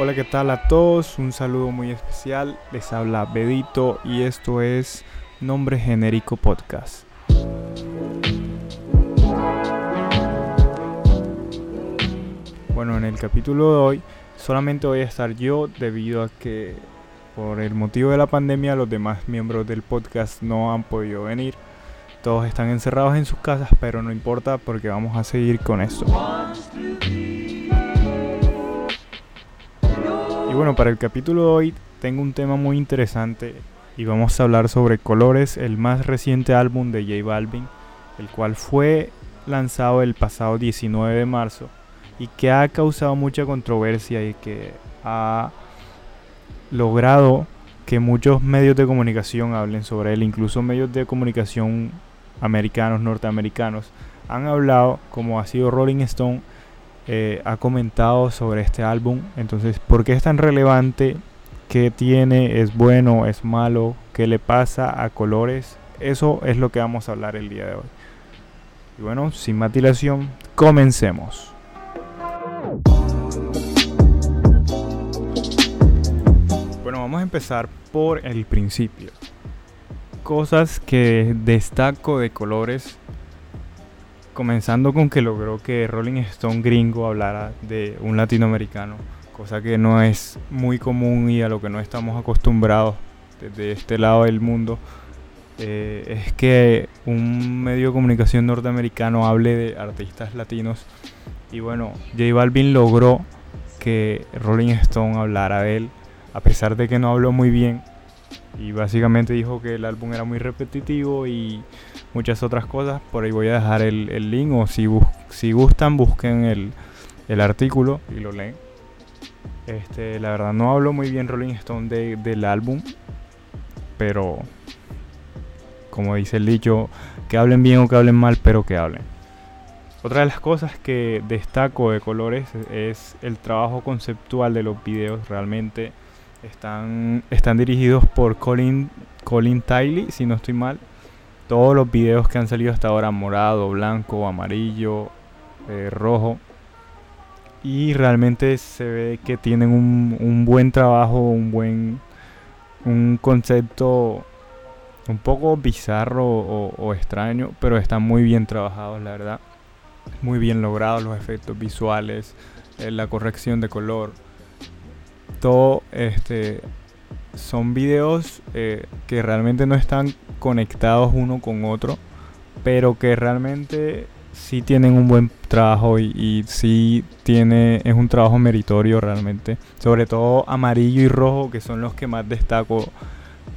Hola, ¿qué tal a todos? Un saludo muy especial. Les habla Bedito y esto es Nombre Genérico Podcast. Bueno, en el capítulo de hoy solamente voy a estar yo debido a que por el motivo de la pandemia los demás miembros del podcast no han podido venir. Todos están encerrados en sus casas, pero no importa porque vamos a seguir con esto. Bueno, para el capítulo de hoy tengo un tema muy interesante y vamos a hablar sobre Colores, el más reciente álbum de J Balvin, el cual fue lanzado el pasado 19 de marzo y que ha causado mucha controversia y que ha logrado que muchos medios de comunicación hablen sobre él, incluso medios de comunicación americanos, norteamericanos, han hablado, como ha sido Rolling Stone, eh, ha comentado sobre este álbum. Entonces, ¿por qué es tan relevante? ¿Qué tiene? ¿Es bueno? ¿Es malo? ¿Qué le pasa a colores? Eso es lo que vamos a hablar el día de hoy. Y bueno, sin más dilación, comencemos. Bueno, vamos a empezar por el principio. Cosas que destaco de colores. Comenzando con que logró que Rolling Stone gringo hablara de un latinoamericano. Cosa que no es muy común y a lo que no estamos acostumbrados desde este lado del mundo. Eh, es que un medio de comunicación norteamericano hable de artistas latinos. Y bueno, J Balvin logró que Rolling Stone hablara de él a pesar de que no habló muy bien y básicamente dijo que el álbum era muy repetitivo y muchas otras cosas. Por ahí voy a dejar el, link o si, si gustan busquen el, artículo y lo leen. Este, la verdad no hablo muy bien Rolling Stone del álbum, pero como dice el dicho, que hablen bien o que hablen mal, pero que hablen. Otra de las cosas que destaco de Colores es el trabajo conceptual de los videos. Realmente están, están dirigidos por Colin, Colin Tiley, si no estoy mal. Todos los videos que han salido hasta ahora, morado, blanco, amarillo, eh, rojo. Y realmente se ve que tienen un, buen trabajo, un buen un concepto un poco bizarro o, extraño, pero están muy bien trabajados, la verdad. Muy bien logrados los efectos visuales, eh, la corrección de color todo este son videos eh, que realmente no están conectados uno con otro, pero que realmente sí tienen un buen trabajo y, y, sí tiene es un trabajo meritorio realmente. Sobre todo amarillo y rojo que son los que más destaco.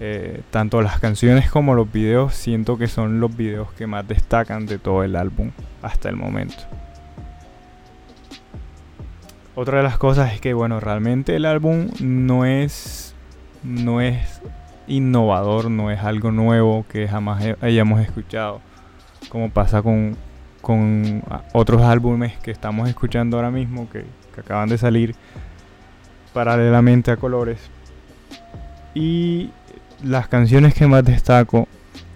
Eh, tanto las canciones como los videos siento que son los videos que más destacan de todo el álbum hasta el momento. Otra de las cosas es que, bueno, realmente el álbum no es, no es innovador, no es algo nuevo que jamás hayamos escuchado, como pasa con, con otros álbumes que estamos escuchando ahora mismo, que, acaban de salir paralelamente a Colores. Y las canciones que más destaco,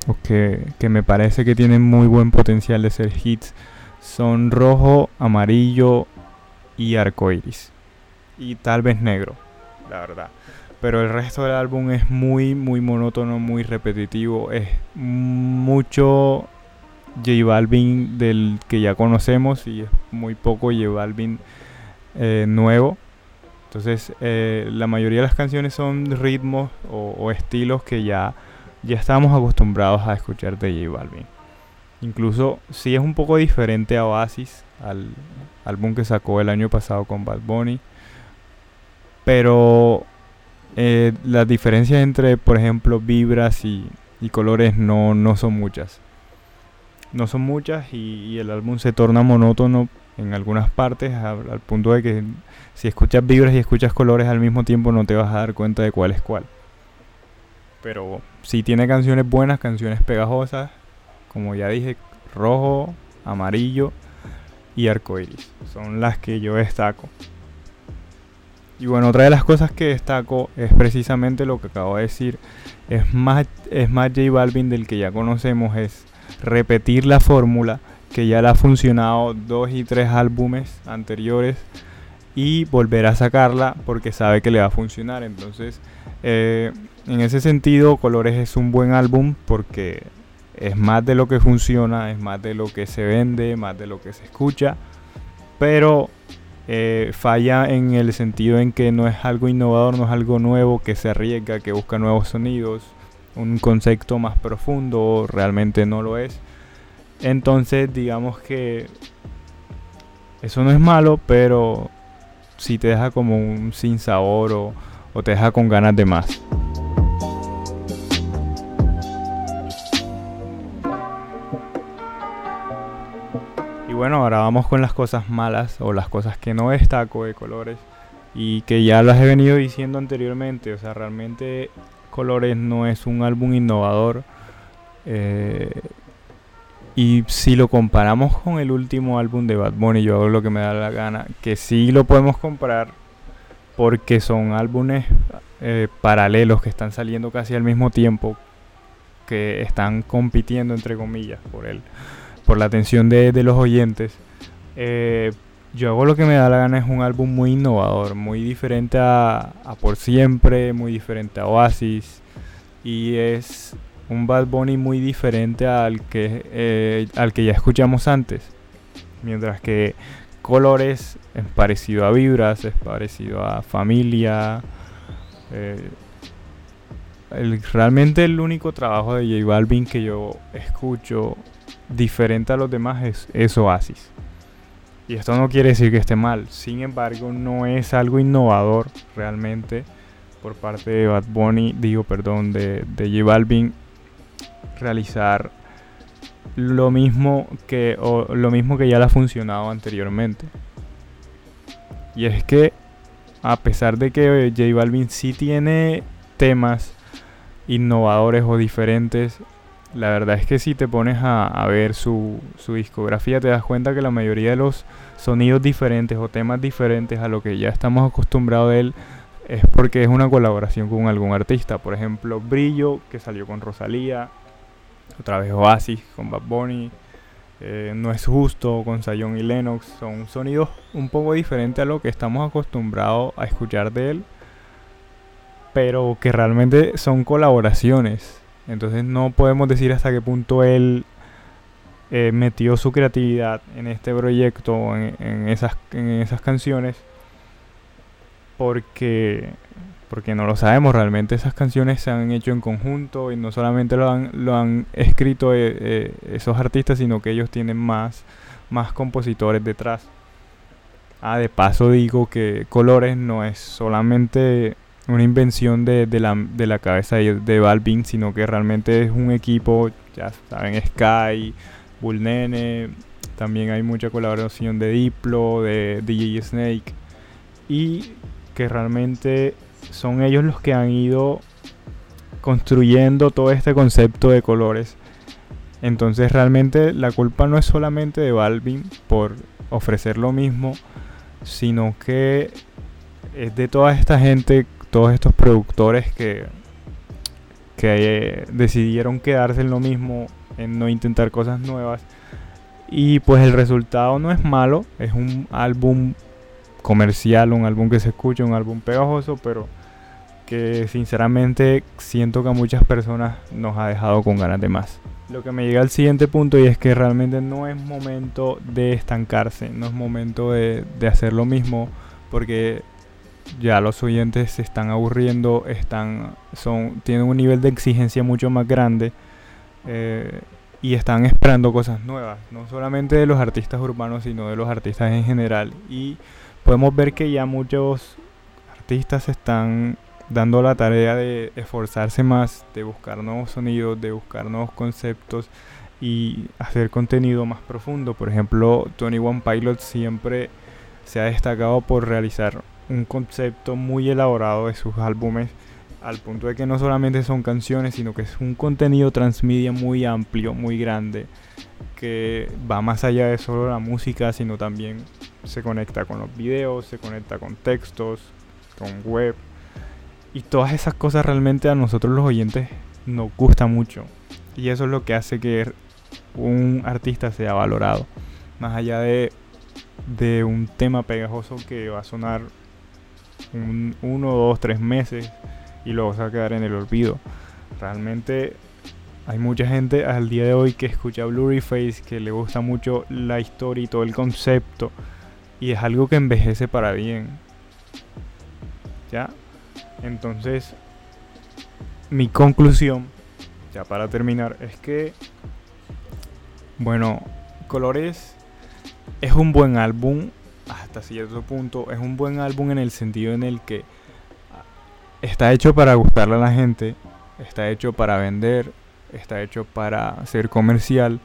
o que, que me parece que tienen muy buen potencial de ser hits, son Rojo, Amarillo, y arcoiris. Y tal vez negro, la verdad. Pero el resto del álbum es muy, muy monótono, muy repetitivo. Es mucho J Balvin del que ya conocemos y es muy poco J Balvin eh, nuevo. Entonces, eh, la mayoría de las canciones son ritmos o, estilos que ya, ya estamos acostumbrados a escuchar de J Balvin. Incluso si es un poco diferente a Oasis, al álbum que sacó el año pasado con Bad Bunny. Pero eh, las diferencias entre, por ejemplo, vibras y, colores no, no, son muchas. No son muchas y, el álbum se torna monótono en algunas partes al, punto de que si escuchas vibras y escuchas colores al mismo tiempo no te vas a dar cuenta de cuál es cuál. Pero si tiene canciones buenas, canciones pegajosas, como ya dije, rojo, amarillo y arcoiris. Son las que yo destaco. Y bueno, otra de las cosas que destaco es precisamente lo que acabo de decir. Es más, es más J Balvin del que ya conocemos, es repetir la fórmula que ya le ha funcionado dos y tres álbumes anteriores. y volver a sacarla porque sabe que le va a funcionar. Entonces, eh, en ese sentido, Colores es un buen álbum porque es más de lo que funciona, es más de lo que se vende, más de lo que se escucha, pero eh, falla en el sentido en que no es algo innovador, no es algo nuevo, que se arriesga, que busca nuevos sonidos, un concepto más profundo, realmente no lo es. Entonces, digamos que eso no es malo, pero si te deja como un sin sabor o, o te deja con ganas de más. Vamos con las cosas malas o las cosas que no destaco de colores y que ya las he venido diciendo anteriormente. O sea, realmente Colores no es un álbum innovador. Eh, y si lo comparamos con el último álbum de Bad Bunny, yo hago lo que me da la gana, que sí lo podemos comparar porque son álbumes eh, paralelos que están saliendo casi al mismo tiempo, que están compitiendo entre comillas por él, por la atención de, los oyentes. Eh, yo hago lo que me da la gana es un álbum muy innovador, muy diferente a, Por Siempre, muy diferente a Oasis y es un Bad Bunny muy diferente al que, eh, al que ya escuchamos antes. Mientras que Colores es parecido a Vibras, es parecido a Familia. Eh, realmente el único trabajo de J Balvin que yo escucho diferente a los demás es Oasis. Y esto no quiere decir que esté mal, sin embargo no es algo innovador realmente por parte de Bad Bunny, digo perdón, de, J Balvin realizar lo mismo que o lo mismo que ya le ha funcionado anteriormente. Y es que a pesar de que J Balvin sí tiene temas innovadores o diferentes, la verdad es que si te pones a, ver su, su, discografía te das cuenta que la mayoría de los sonidos diferentes o temas diferentes a lo que ya estamos acostumbrados de él es porque es una colaboración con algún artista. Por ejemplo, Brillo, que salió con Rosalía, otra vez Oasis con Bad Bunny. Eh, no es justo con Sayon y Lennox. Son sonidos un poco diferentes a lo que estamos acostumbrados a escuchar de él. Pero que realmente son colaboraciones. Entonces no podemos decir hasta qué punto él eh, metió su creatividad en este proyecto, en, esas, en esas canciones. Porque porque no lo sabemos, realmente esas canciones se han hecho en conjunto y no solamente lo han, lo han escrito eh, eh, esos artistas, sino que ellos tienen más, más compositores detrás. Ah, de paso digo que Colores no es solamente una invención de, la, de la, cabeza de, de, Balvin, sino que realmente es un equipo, ya saben, Sky, Bullnene, también hay mucha colaboración de Diplo, de DJ Snake, y que realmente son ellos los que han ido construyendo todo este concepto de colores. Entonces realmente la culpa no es solamente de Balvin por ofrecer lo mismo, sino que es de toda esta gente, todos estos productores que, que eh, decidieron quedarse en lo mismo, en no intentar cosas nuevas. Y pues el resultado no es malo, es un álbum comercial, un álbum que se escucha, un álbum pegajoso, pero que sinceramente siento que a muchas personas nos ha dejado con ganas de más. Lo que me llega al siguiente punto y es que realmente no es momento de estancarse, no es momento de, hacer lo mismo porque ya los oyentes se están aburriendo, están, son, tienen un nivel de exigencia mucho más grande eh, y están esperando cosas nuevas, no solamente de los artistas urbanos, sino de los artistas en general. Y podemos ver que ya muchos artistas están dando la tarea de esforzarse más, de buscar nuevos sonidos, de buscar nuevos conceptos y hacer contenido más profundo. Por ejemplo, Tony One Pilot siempre se ha destacado por realizar un concepto muy elaborado de sus álbumes al punto de que no solamente son canciones, sino que es un contenido transmedia muy amplio, muy grande, que va más allá de solo la música, sino también se conecta con los videos, se conecta con textos, con web, y todas esas cosas realmente a nosotros los oyentes nos gusta mucho. Y eso es lo que hace que un artista sea valorado. Más allá de de un tema pegajoso que va a sonar un, uno, dos, tres meses y luego se va a quedar en el olvido. Realmente hay mucha gente al día de hoy que escucha Blurry Face, que le gusta mucho la historia y todo el concepto. Y es algo que envejece para bien. ¿Ya? Entonces, mi conclusión, ya para terminar, es que, bueno, Colores es un buen álbum hasta cierto punto. Es un buen álbum en el sentido en el que está hecho para gustarle a la gente, está hecho para vender, está hecho para ser comercial,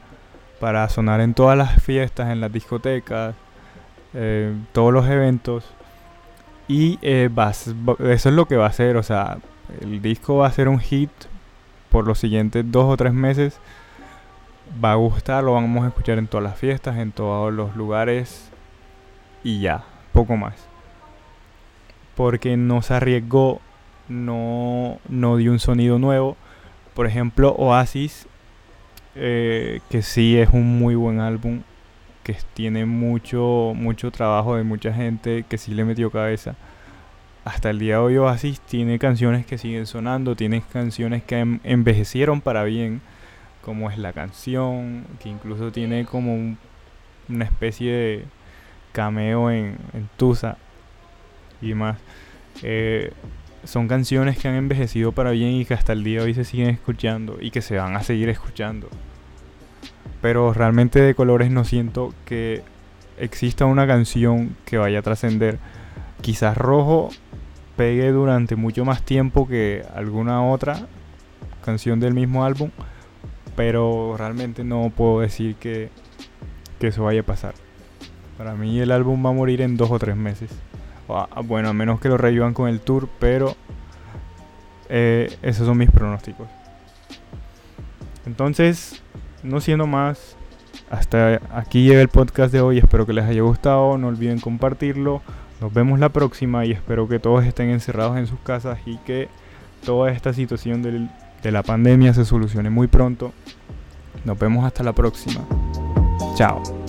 para sonar en todas las fiestas, en las discotecas, eh, todos los eventos. Y eh, eso es lo que va a ser, o sea, el disco va a ser un hit por los siguientes dos o tres meses. Va a gustar, lo vamos a escuchar en todas las fiestas, en todos los lugares y ya, poco más. Porque no se arriesgó, no, no dio un sonido nuevo por ejemplo, Oasis, eh, que sí es un muy buen álbum, que tiene mucho, mucho trabajo de mucha gente que sí le metió cabeza. Hasta el día de hoy Oasis tiene canciones que siguen sonando, tiene canciones que envejecieron para bien, como es la canción, que incluso tiene como una especie de cameo en, en Tusa y más. Eh, son canciones que han envejecido para bien y que hasta el día de hoy se siguen escuchando y que se van a seguir escuchando. Pero realmente de colores no siento que exista una canción que vaya a trascender. Quizás rojo pegue durante mucho más tiempo que alguna otra canción del mismo álbum, pero realmente no puedo decir que, que eso vaya a pasar. Para mí el álbum va a morir en dos o tres meses. Ah, bueno, a menos que lo revivan con el tour, pero eh, esos son mis pronósticos. Entonces, no siendo más, hasta aquí llega el podcast de hoy. Espero que les haya gustado. No olviden compartirlo. Nos vemos la próxima y espero que todos estén encerrados en sus casas y que toda esta situación de la pandemia se solucione muy pronto. Nos vemos hasta la próxima. Chao.